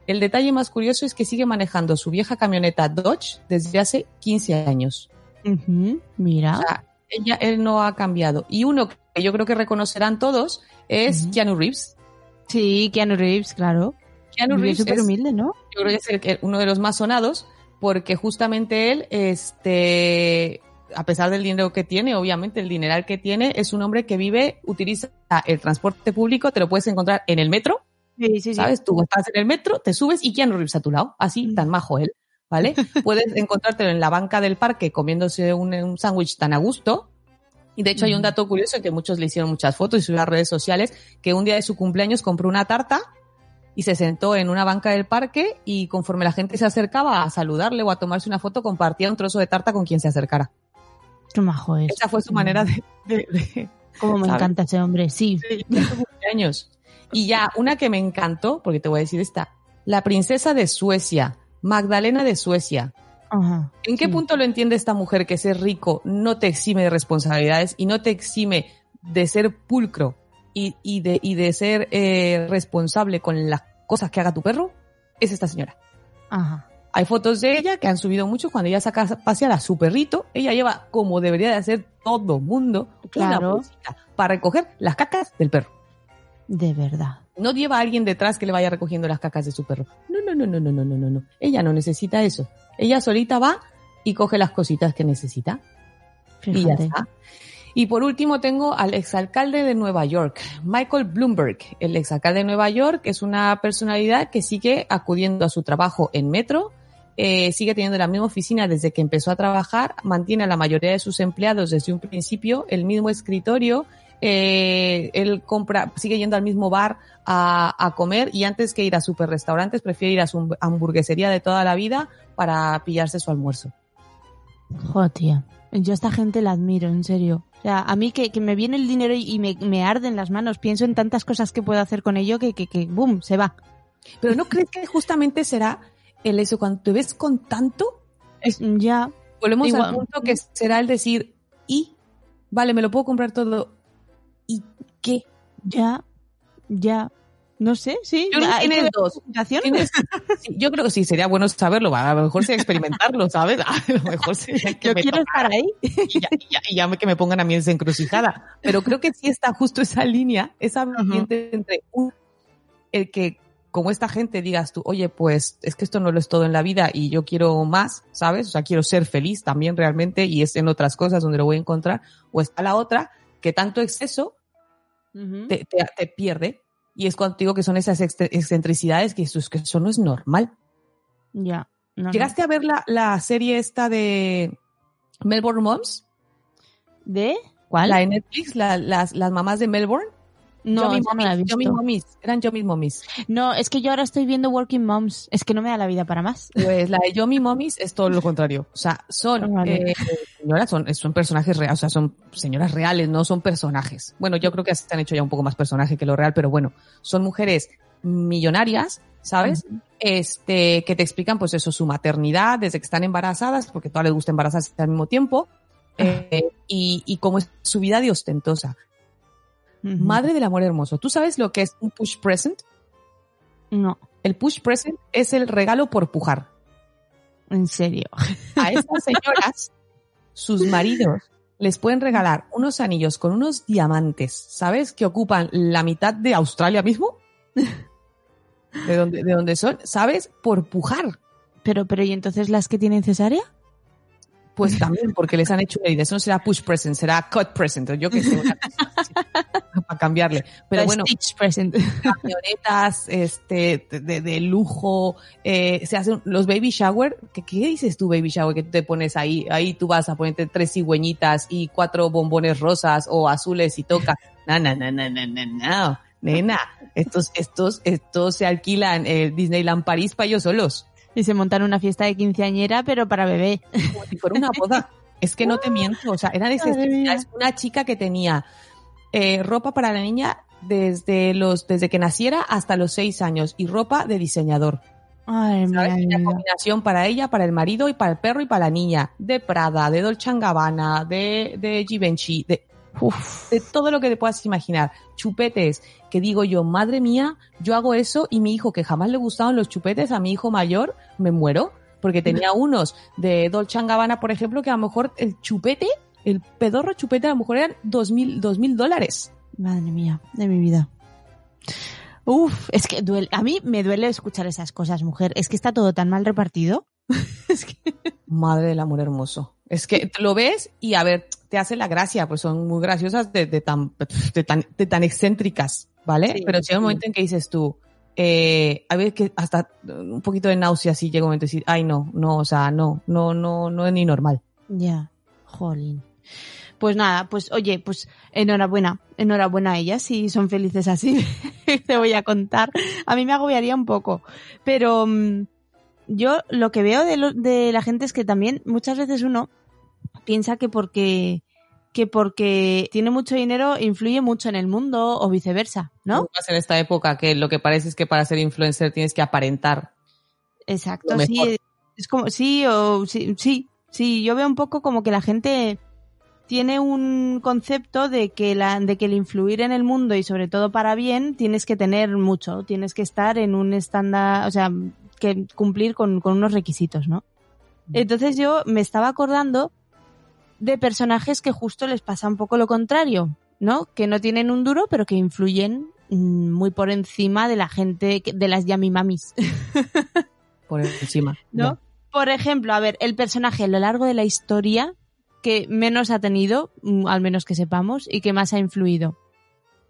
El detalle más curioso es que sigue manejando su vieja camioneta Dodge desde hace 15 años. Ujú. Mira. O sea, ella, él no ha cambiado. Y uno que yo creo que reconocerán todos es Keanu Reeves. Sí, Keanu Reeves, claro. Keanu Reeves súper humilde, ¿no? Yo creo que es el que- uno de los más sonados porque justamente él, este, a pesar del dinero que tiene, obviamente el dineral que tiene, es un hombre que vive, utiliza el transporte público, te lo puedes encontrar en el metro, Sí, sí, sí. ¿sabes? Tú estás en el metro, te subes y Keanu Reeves a tu lado, así, tan majo él, ¿vale? [LAUGHS] Puedes encontrártelo en la banca del parque comiéndose un, un sándwich tan a gusto. Y de hecho hay un dato curioso que muchos le hicieron muchas fotos y subió a las redes sociales, que un día de su cumpleaños compró una tarta y se sentó en una banca del parque y conforme la gente se acercaba a saludarle o a tomarse una foto, compartía un trozo de tarta con quien se acercara. Qué majo es. Esa fue su manera de... de- de- Cómo me ¿sabes? encanta ese hombre, sí. cumpleaños. Y ya, una que me encantó, porque te voy a decir esta, la princesa de Suecia, Magdalena de Suecia. Ajá. ¿En qué punto lo entiende esta mujer que ser rico no te exime de responsabilidades y no te exime de ser pulcro y, y de, y de ser eh, responsable con las cosas que haga tu perro? Es esta señora. Ajá. Hay fotos de ella que han subido mucho cuando ella saca a pasear a su perrito. Ella lleva, como debería de hacer todo mundo, una Claro. bolsita para recoger las cacas del perro. De verdad. No lleva a alguien detrás que le vaya recogiendo las cacas de su perro no, no, no, no, no, no, no. Ella no necesita eso. Ella solita va y coge las cositas que necesita. Y ya está. Y por último tengo al exalcalde de Nueva York, Michael Bloomberg. El exalcalde de Nueva York que es una personalidad que sigue acudiendo a su trabajo en metro, eh, sigue teniendo la misma oficina desde que empezó a trabajar, mantiene a la mayoría de sus empleados desde un principio, el mismo escritorio, eh, él compra, sigue yendo al mismo bar a, a comer y antes que ir a super restaurantes prefiere ir a su hamburguesería de toda la vida para pillarse su almuerzo. Joder, tía. Yo a esta gente la admiro, en serio. O sea, a mí que, que me viene el dinero y, me, me arden las manos, pienso en tantas cosas que puedo hacer con ello que, que, que boom, se va. Pero ¿no crees que justamente será el eso cuando te ves con tanto? Es, ya. Volvemos Igual. al punto que será el decir, y, vale, me lo puedo comprar todo. ¿Y qué? Ya, ya. No sé, sí. Yo creo que tienes dos. documentación. Tienes- sí, yo creo que sí, sería bueno saberlo. A lo mejor sería experimentarlo, ¿sabes? A lo mejor sería que Yo me quiero estar ahí. y ya, y ya- y ya me- que me pongan a mí en esa encrucijada. Pero creo que sí está justo esa línea, esa vertiente entre un, el que como esta gente digas tú, oye, pues es que esto no lo es todo en la vida y yo quiero más, ¿sabes? O sea, quiero ser feliz también realmente y es en otras cosas donde lo voy a encontrar. O está la otra, que tanto exceso te, te- te pierde. Y es cuando te digo que son esas ex- excentricidades que eso, es que eso no es normal. Ya. no. ¿Llegaste a ver la, la serie esta de Melbourne Moms? ¿De? ¿Cuál? La de Netflix, la- las, las mamás de Melbourne. No, Yomi esa no la he Yomi visto. Mommies, eran Yomi Mommies. No, es que yo ahora estoy viendo Working Moms. Es que no me da la vida para más. Pues la de Yomi Mommies es todo lo contrario. O sea, son Vale. eh, señoras, son, son personajes reales, o sea, son señoras reales, no son personajes. Bueno, yo creo que se han hecho ya un poco más personaje que lo real, pero bueno, son mujeres millonarias, ¿sabes? Este, que te explican, pues eso, su maternidad, desde que están embarazadas, porque a todas les gusta embarazarse al mismo tiempo, eh, y, y cómo es su vida de ostentosa. Madre del amor hermoso. ¿Tú sabes lo que es un push present? No. El push present es el regalo por pujar. En serio. A estas [LAUGHS] señoras, sus maridos les pueden regalar unos anillos con unos diamantes, ¿sabes? Que ocupan la mitad de Australia mismo. De donde, de donde son, ¿sabes? Por pujar. Pero, pero, ¿y entonces las que tienen cesárea? Pues también, porque les han hecho una. Eso no será push present, será cut present. Yo que sé, una cosa cambiarle. Pero bueno, [LAUGHS] camionetas este, de, de lujo, eh, se hacen los baby shower. ¿Qué, ¿Qué dices tú, baby shower? Que tú te pones ahí, ahí tú vas a ponerte tres cigüeñitas y cuatro bombones rosas o azules y toca. No, no, no, no, no, no, no. Nena, estos, estos, estos se alquilan eh, Disneyland París para ellos solos. Y se montan una fiesta de quinceañera, pero para bebé. Como si fuera una boda. Es que no te [LAUGHS] miento, o sea, mía. necesidades. Una chica que tenía eh, ropa para la niña desde los, desde que naciera hasta los seis años y ropa de diseñador. Ay, Una combinación para ella, para el marido y para el perro y para la niña. De Prada, de Dolce Gabbana, de, de Givenchy, de, uf, de todo lo que te puedas imaginar. Chupetes, que digo yo, madre mía, yo hago eso y mi hijo, que jamás le gustaban los chupetes, a mi hijo mayor, me muero. Porque tenía unos de Dolce Gabbana, por ejemplo, que a lo mejor el chupete, el pedorro chupete a lo mejor eran dos mil, dos mil dólares. Madre mía, de mi vida. Uf, es que duele. A mí me duele escuchar esas cosas, mujer. Es que está todo tan mal repartido. [LAUGHS] Madre del amor hermoso. Es que lo ves y a ver, te hace la gracia, pues son muy graciosas de, de tan, de tan, de tan excéntricas, ¿vale? Sí, Pero llega un sí. momento en que dices tú, eh, a ver que hasta un poquito de náusea sí llega un momento de decir, ay no, no, o sea, no, no, no, no es ni normal. Ya, jolín. Pues nada, pues oye, pues enhorabuena, enhorabuena a ellas si son felices así. [LAUGHS] Te voy a contar. A mí me agobiaría un poco, pero mm, yo lo que veo de, lo- de la gente es que también muchas veces uno piensa que porque que porque tiene mucho dinero influye mucho en el mundo o viceversa, ¿no? Más en esta época que lo que parece es que para ser influencer tienes que aparentar. Exacto, sí, es como sí o sí, sí, sí, yo veo un poco como que la gente tiene un concepto de que la de que el influir en el mundo y sobre todo para bien tienes que tener mucho, tienes que estar en un estándar, o sea, que cumplir con, con unos requisitos, ¿no? Entonces yo me estaba acordando de personajes que justo les pasa un poco lo contrario, ¿no? Que no tienen un duro, pero que influyen mm, muy por encima de la gente, de las yamimamis. por encima. [LAUGHS] ¿no? Por ejemplo, a ver, el personaje a lo largo de la historia que menos ha tenido, mm, al menos que sepamos, y que más ha influido.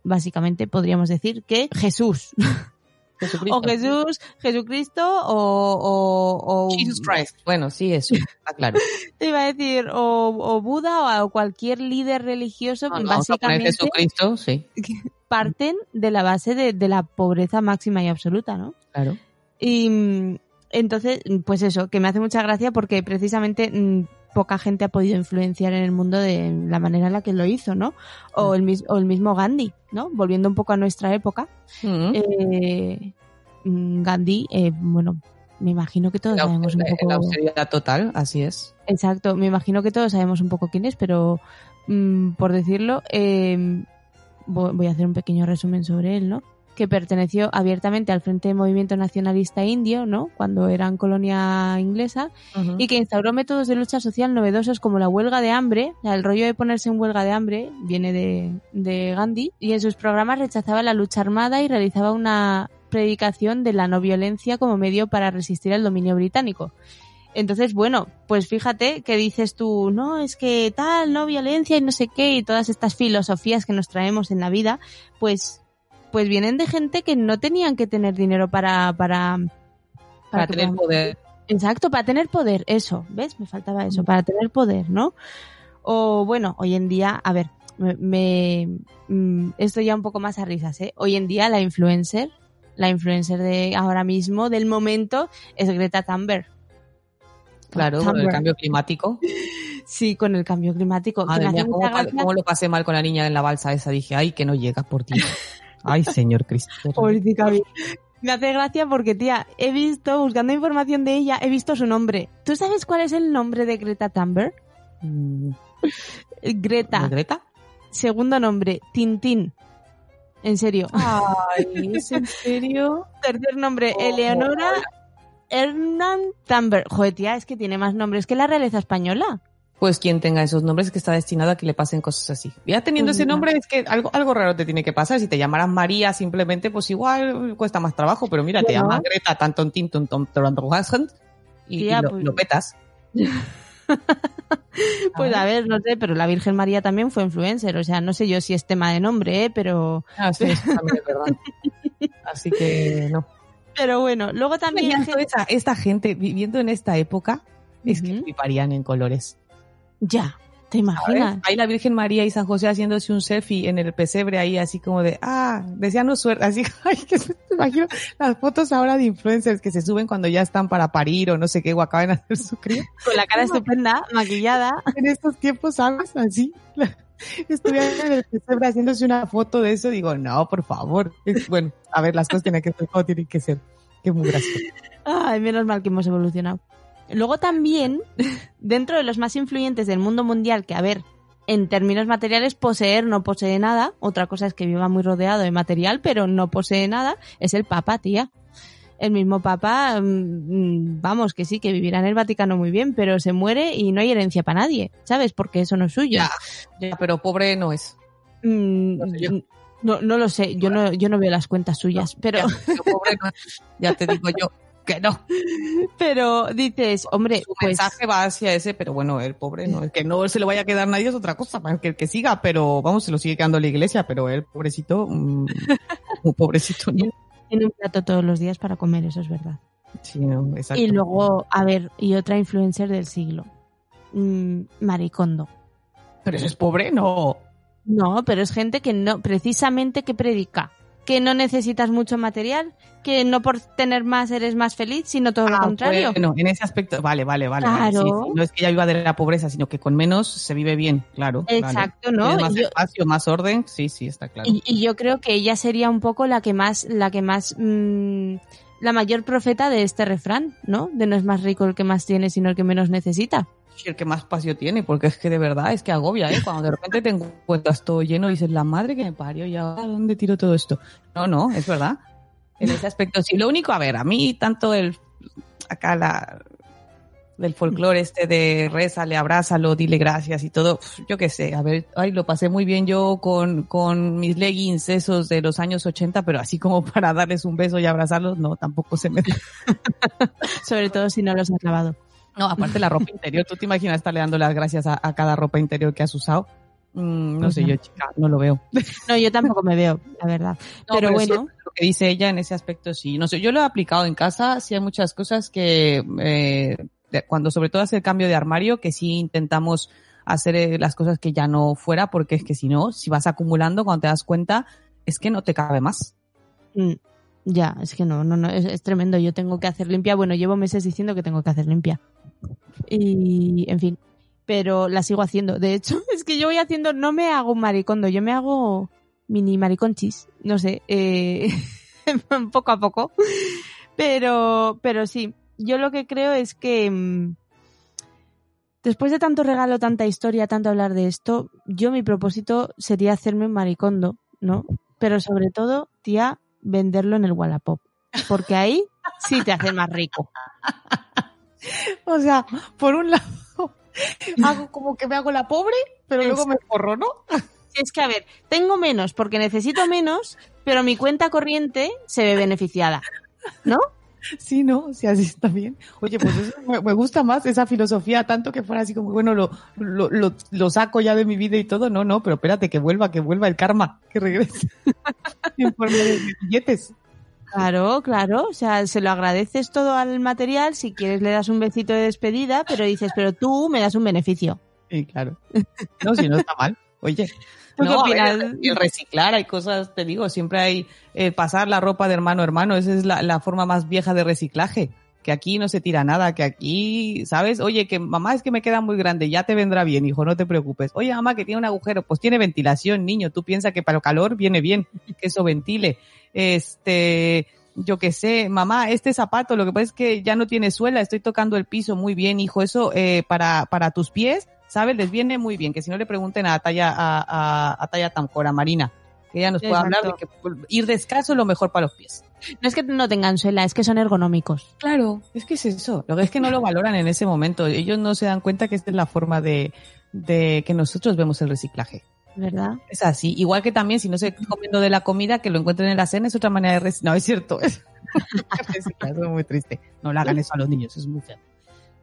Básicamente podríamos decir que Jesús. [LAUGHS] Jesucristo. O Jesús, Jesucristo o, o, o- Jesus Christ. Bueno, sí, eso, está claro. [LAUGHS] iba a decir, o, o Buda o cualquier líder religioso, No, no, básicamente Jesucristo, sí, [LAUGHS] parten de la base de, de la pobreza máxima y absoluta, ¿no? claro. Y mm, entonces, pues eso, que me hace mucha gracia porque precisamente mm, poca gente ha podido influenciar en el mundo de la manera en la que lo hizo, ¿no? O el, mis- o el mismo Gandhi, ¿no? Volviendo un poco a nuestra época. Mm. eh, mm, Gandhi, eh, bueno, me imagino que todos sabemos un poco. La austeridad total, así es. Exacto, me imagino que todos sabemos un poco quién es, pero mm, por decirlo, eh, voy a hacer un pequeño resumen sobre él, ¿no? Que perteneció abiertamente al Frente de Movimiento Nacionalista Indio, ¿no? Cuando eran colonia inglesa, y que instauró métodos de lucha social novedosos como la huelga de hambre. El rollo de ponerse en huelga de hambre viene de, de Gandhi, y en sus programas rechazaba la lucha armada y realizaba una predicación de la no violencia como medio para resistir al dominio británico. Entonces, bueno, pues fíjate que dices tú, no, es que tal, no violencia y no sé qué, y todas estas filosofías que nos traemos en la vida, pues, pues vienen de gente que no tenían que tener dinero para, para, para, tener poder. Exacto, para tener poder, eso, ¿ves? Me faltaba eso, para tener poder, ¿no? O bueno, hoy en día, a ver, me, me mm, esto ya un poco más a risas, ¿eh? Hoy en día la influencer, la influencer de ahora mismo, del momento, es Greta Thunberg. Claro, con el cambio climático. Sí, con el cambio climático. Madre mía, ¿cómo, cómo, lo pasé mal con la niña en la balsa esa? Dije, ay, que no llega por ti. [LAUGHS] Ay, señor Cristo. Me hace gracia porque, tía, he visto, buscando información de ella, he visto su nombre. ¿Tú sabes cuál es el nombre de Greta Thunberg? Mm. Greta. ¿Greta? Segundo nombre, Tintín. En serio. Ay, ¿es en serio? Tercer nombre, Eleonora Hernán Thunberg. Joder, tía, es que tiene más nombres que la realeza española. Pues quien tenga esos nombres es que está destinado a que le pasen cosas así. Ya teniendo ese nombre es que algo, algo raro te tiene que pasar. Si te llamaras María simplemente, pues igual cuesta más trabajo. Pero mira, te llamas Greta Tanton Tinton Tom y, y lo, lo petas. [LAUGHS] pues a ver, no sé, pero la Virgen María también fue influencer, o sea, no sé yo si es tema de nombre, ¿eh? pero... Ah, sí, eso también es verdad. Así que no. [LAUGHS] Pero bueno, luego también... Gente... Esta, esta, gente viviendo en esta época es que fliparían en colores. Ya, ¿te imaginas? Ahí la Virgen María y San José haciéndose un selfie en el pesebre ahí, así como de, ah, deseando suerte, así, [LAUGHS] ay, que me imagino las fotos ahora de influencers que se suben cuando ya están para parir o no sé qué, o acaban de hacer su cría. [LAUGHS] Con la cara estupenda, maquillada. En estos tiempos, ¿sabes? Así. [LAUGHS] Estuvieron en el pesebre haciéndose una foto de eso, digo, no, por favor. Bueno, a ver, las cosas tienen que ser como tienen que ser. Qué muy gracioso. Ay, menos mal que hemos evolucionado. Luego también, [LAUGHS] dentro de los más influyentes del mundo mundial, que a ver, en términos materiales, poseer no posee nada, otra cosa es que viva muy rodeado de material, pero no posee nada, es el Papa, tía. El mismo Papa, vamos, que sí, que vivirá en el Vaticano muy bien, pero se muere y no hay herencia para nadie, ¿sabes? Porque eso no es suyo. Ya, ya pero pobre no es. Mm, no, no, lo sé, yo no, yo no veo las cuentas suyas, pero... Ya, pobre no, [LAUGHS] ya te digo yo que no. Pero dices, hombre, su pues, mensaje va hacia ese, pero bueno, el pobre no, el que no se le vaya a quedar nadie es otra cosa, para que el que siga, pero vamos, se lo sigue quedando la iglesia, pero el pobrecito, mmm, [LAUGHS] un pobrecito no. Tiene un plato todos los días para comer, eso es verdad. Sí, no, exacto. Y luego, a ver, y otra influencer del siglo, mmm, Maricondo. Pero eso es pobre, no. No, pero es gente que no, precisamente que predica que no necesitas mucho material, que no por tener más eres más feliz, sino todo lo Ah, contrario. Bueno, en ese aspecto, vale, vale, vale. Claro. sí, sí. No es que ella viva de la pobreza, sino que con menos se vive bien, claro. vale. Exacto, ¿no? Tienes más Yo- espacio, más orden, sí, sí, está claro. Y, y yo creo que ella sería un poco la que más, la que más, mm, la mayor profeta de este refrán, ¿no? De no es más rico el que más tiene, sino el que menos necesita. El que más espacio tiene, porque es que de verdad es que agobia, ¿eh? Cuando de repente te encuentras todo lleno dices, la madre que me parió, ¿y ahora dónde tiro todo esto? No, no, es verdad. En ese aspecto, sí. Lo único, a ver, a mí tanto el, acá la, del folclore este de rézale, abrázalo, dile gracias y todo, yo qué sé, a ver, ay, lo pasé muy bien yo con, con mis leggings esos de los años 80, pero así como para darles un beso y abrazarlos, no, tampoco se me. [LAUGHS] Sobre todo si no los has lavado. No, aparte la ropa interior, ¿tú te imaginas estarle dando las gracias a, a cada ropa interior que has usado? Mm, no sé yo, chica, no lo veo. No, yo tampoco me veo, la verdad. No, pero, bueno, lo que dice ella en ese aspecto sí. No sé, yo lo he aplicado en casa, sí hay muchas cosas que, eh, cuando sobre todo hace el cambio de armario, que sí intentamos hacer eh, las cosas que ya no fuera, porque es que si no, si vas acumulando, cuando te das cuenta, es que no te cabe más. mm, ya, es que no, no, no, es, tremendo. Yo tengo que hacer limpia. Bueno, llevo meses diciendo que tengo que hacer limpia. Y, en fin, pero la sigo haciendo. De hecho, [LAUGHS] es que yo voy haciendo, no me hago un maricondo, yo me hago mini mariconchis. No sé, eh, [LAUGHS] poco a poco. Pero, pero sí, yo lo que creo es que mm, después de tanto regalo, tanta historia, tanto hablar de esto, yo mi propósito sería hacerme un maricondo, ¿no? Pero sobre todo, tía, venderlo en el Wallapop. Porque ahí sí te hace más rico. [LAUGHS] O sea, por un lado, hago como que me hago la pobre, pero luego me forro, ¿no? Es que, a ver, tengo menos porque necesito menos, pero mi cuenta corriente se ve beneficiada, ¿no? Sí, no, sí, así está bien. Oye, pues eso me, me gusta más esa filosofía, tanto que fuera así como, bueno, lo, lo, lo, lo saco ya de mi vida y todo. No, no, pero espérate, que vuelva, que vuelva el karma, que regrese [LAUGHS] en forma de billetes. Claro, claro, o sea, se lo agradeces todo al material, si quieres le das un besito de despedida, pero dices, pero tú me das un beneficio. Sí, claro. No, si no está mal. Oye, ¿Tú qué no, a opinas? ver, el reciclar, hay cosas, te digo, siempre hay eh, pasar la ropa de hermano a hermano, esa es la, la forma más vieja de reciclaje. Que aquí no se tira nada, que aquí, ¿sabes? Oye, que mamá es que me queda muy grande, ya te vendrá bien, hijo, no te preocupes. Oye, mamá, que tiene un agujero, pues tiene ventilación, niño, tú piensas que para el calor viene bien, que eso ventile. Este, yo qué sé, mamá, este zapato, lo que pasa es que ya no tiene suela, estoy tocando el piso muy bien, hijo, eso eh, para, para tus pies, ¿sabes? Les viene muy bien, que si no le pregunten a Talla, a, a, a Tamcora, Marina, que ella nos puede hablar de que ir descalzo es lo mejor para los pies. No es que no tengan suela, es que son ergonómicos. Claro, es que es eso. Lo que es que no lo valoran en ese momento. Ellos no se dan cuenta que esta es la forma de, de que nosotros vemos el reciclaje. ¿Verdad? Es así. Igual que también si no se comiendo de la comida, que lo encuentren en la cena, es otra manera de reciclar. No, es cierto. Es, reciclar, eso es muy triste. No le hagan eso a los niños, es muy feo.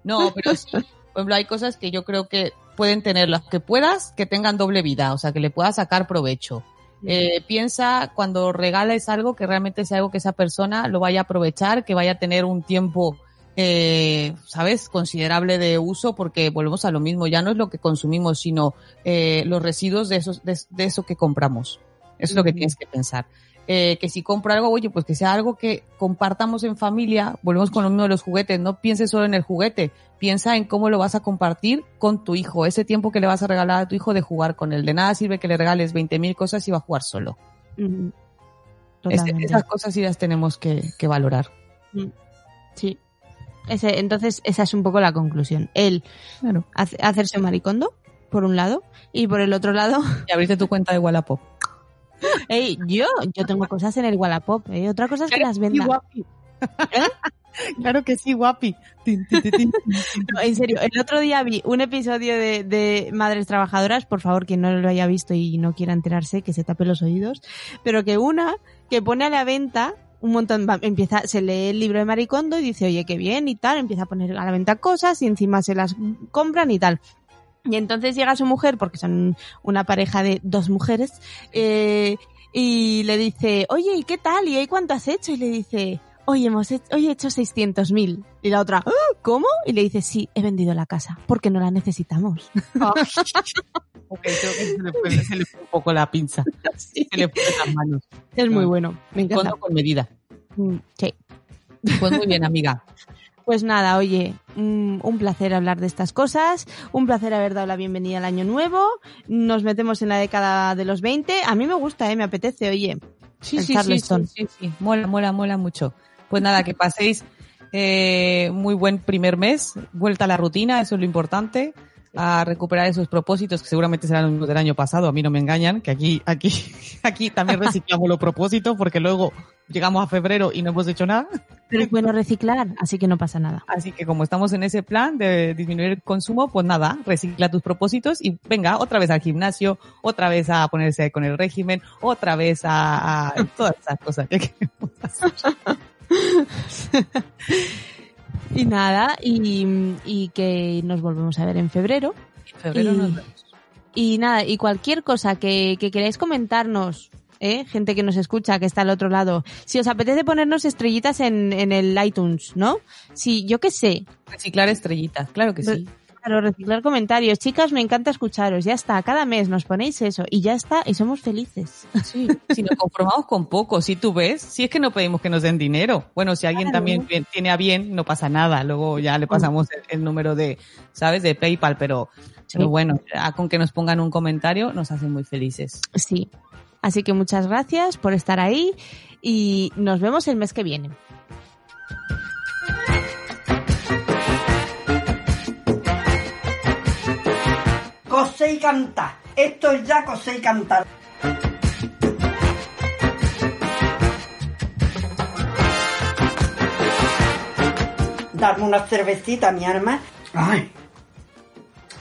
No, pero sí. Por ejemplo, hay cosas que yo creo que pueden tener las que puedas, que tengan doble vida, o sea, que le puedas sacar provecho. Eh, piensa cuando regales algo que realmente sea algo que esa persona lo vaya a aprovechar, que vaya a tener un tiempo, eh, ¿sabes?, considerable de uso, porque volvemos a lo mismo, ya no es lo que consumimos, sino eh, los residuos de, esos, de, de eso que compramos. Eso es lo que tienes que pensar. Eh, que si compro algo, oye, pues que sea algo que compartamos en familia, volvemos con lo mismo de los juguetes, no pienses solo en el juguete, piensa en cómo lo vas a compartir con tu hijo, ese tiempo que le vas a regalar a tu hijo de jugar con él. De nada sirve que le regales 20.000 cosas y va a jugar solo. Mm, Es- totalmente. esas cosas sí las tenemos que, que valorar. Mm, Sí. Ese, entonces, esa es un poco la conclusión. El hace- hacerse un maricondo, por un lado, y por el otro lado. Y abrirte tu cuenta de Wallapop. Ey, yo, yo tengo cosas en el Wallapop, ¿eh? Otra cosa es que las venda. [LAUGHS] Claro que sí, guapi. Tin, tin, tin, tin. No, en serio, el otro día vi un episodio de, de Madres Trabajadoras, por favor, quien no lo haya visto y no quiera enterarse, que se tape los oídos, pero que una que pone a la venta un montón, va, empieza, se lee el libro de Maricondo y dice, oye, qué bien y tal, empieza a poner a la venta cosas y encima se las compran y tal. Y entonces llega su mujer, porque son una pareja de dos mujeres, eh, y le dice, oye, ¿y qué tal? ¿Y cuánto has hecho? Y le dice, hoy hemos hecho, hoy he hecho 600.000. Y la otra, "¿Ah? ¿cómo? Y le dice, sí, he vendido la casa, porque no la necesitamos. [LAUGHS] Ok, creo que se le, fue, se le fue un poco la pinza. [LAUGHS] Se le fue las manos. Es muy bueno, me encanta. Con medida. Mm, Sí. Pues muy bien, amiga. Pues nada, oye, un placer hablar de estas cosas, un placer haber dado la bienvenida al año nuevo, nos metemos en la década de los 20, a mí me gusta, ¿eh? me apetece, oye. Sí, sí, sí, sí, sí, sí. Mola, mola, mola mucho. Pues nada, que paséis eh, muy buen primer mes, vuelta a la rutina, eso es lo importante, a recuperar esos propósitos que seguramente serán los mismos del año pasado, a mí no me engañan, que aquí, aquí, [LAUGHS] aquí también reciclamos los propósitos porque luego llegamos a febrero y no hemos hecho nada. Pero es bueno reciclar, así que no pasa nada. Así que como estamos en ese plan de disminuir el consumo, pues nada, recicla tus propósitos y venga otra vez al gimnasio, otra vez a ponerse con el régimen, otra vez a, a [LAUGHS] todas esas cosas que queremos hacer. [LAUGHS] Y nada, y, y que nos volvemos a ver en febrero. En febrero y, nos vemos. y nada, y cualquier cosa que, que queráis comentarnos, ¿eh? gente que nos escucha, que está al otro lado, si os apetece ponernos estrellitas en, en el iTunes, ¿no? Si, yo qué sé. Reciclar estrellitas, claro que sí. Claro, reciclar comentarios. Chicas, me encanta escucharos. Ya está, cada mes nos ponéis eso y ya está, y somos felices. Sí, si nos conformamos con poco, si tú ves, si es que no pedimos que nos den dinero. Bueno, si alguien Claro. también tiene a bien, no pasa nada. Luego ya le pasamos el, el número de, ¿sabes? De PayPal, pero, pero bueno, con que nos pongan un comentario nos hacen muy felices. Sí. Así que muchas gracias por estar ahí y nos vemos el mes que viene. Cosé y cantar. Esto es ya cosé y cantar. Darme una cervecita, mi arma. ¡Ay!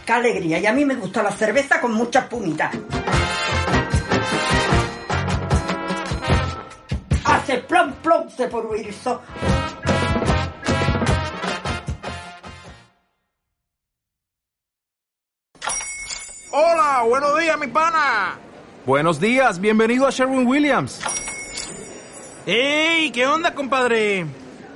¡Qué alegría! Y a mí me gusta la cerveza con muchas pumitas. Hace plom plom se por Wilson. Hola, buenos días, mi pana. Buenos días, bienvenido a Sherwin Williams. ¡Ey! ¿Qué onda, compadre?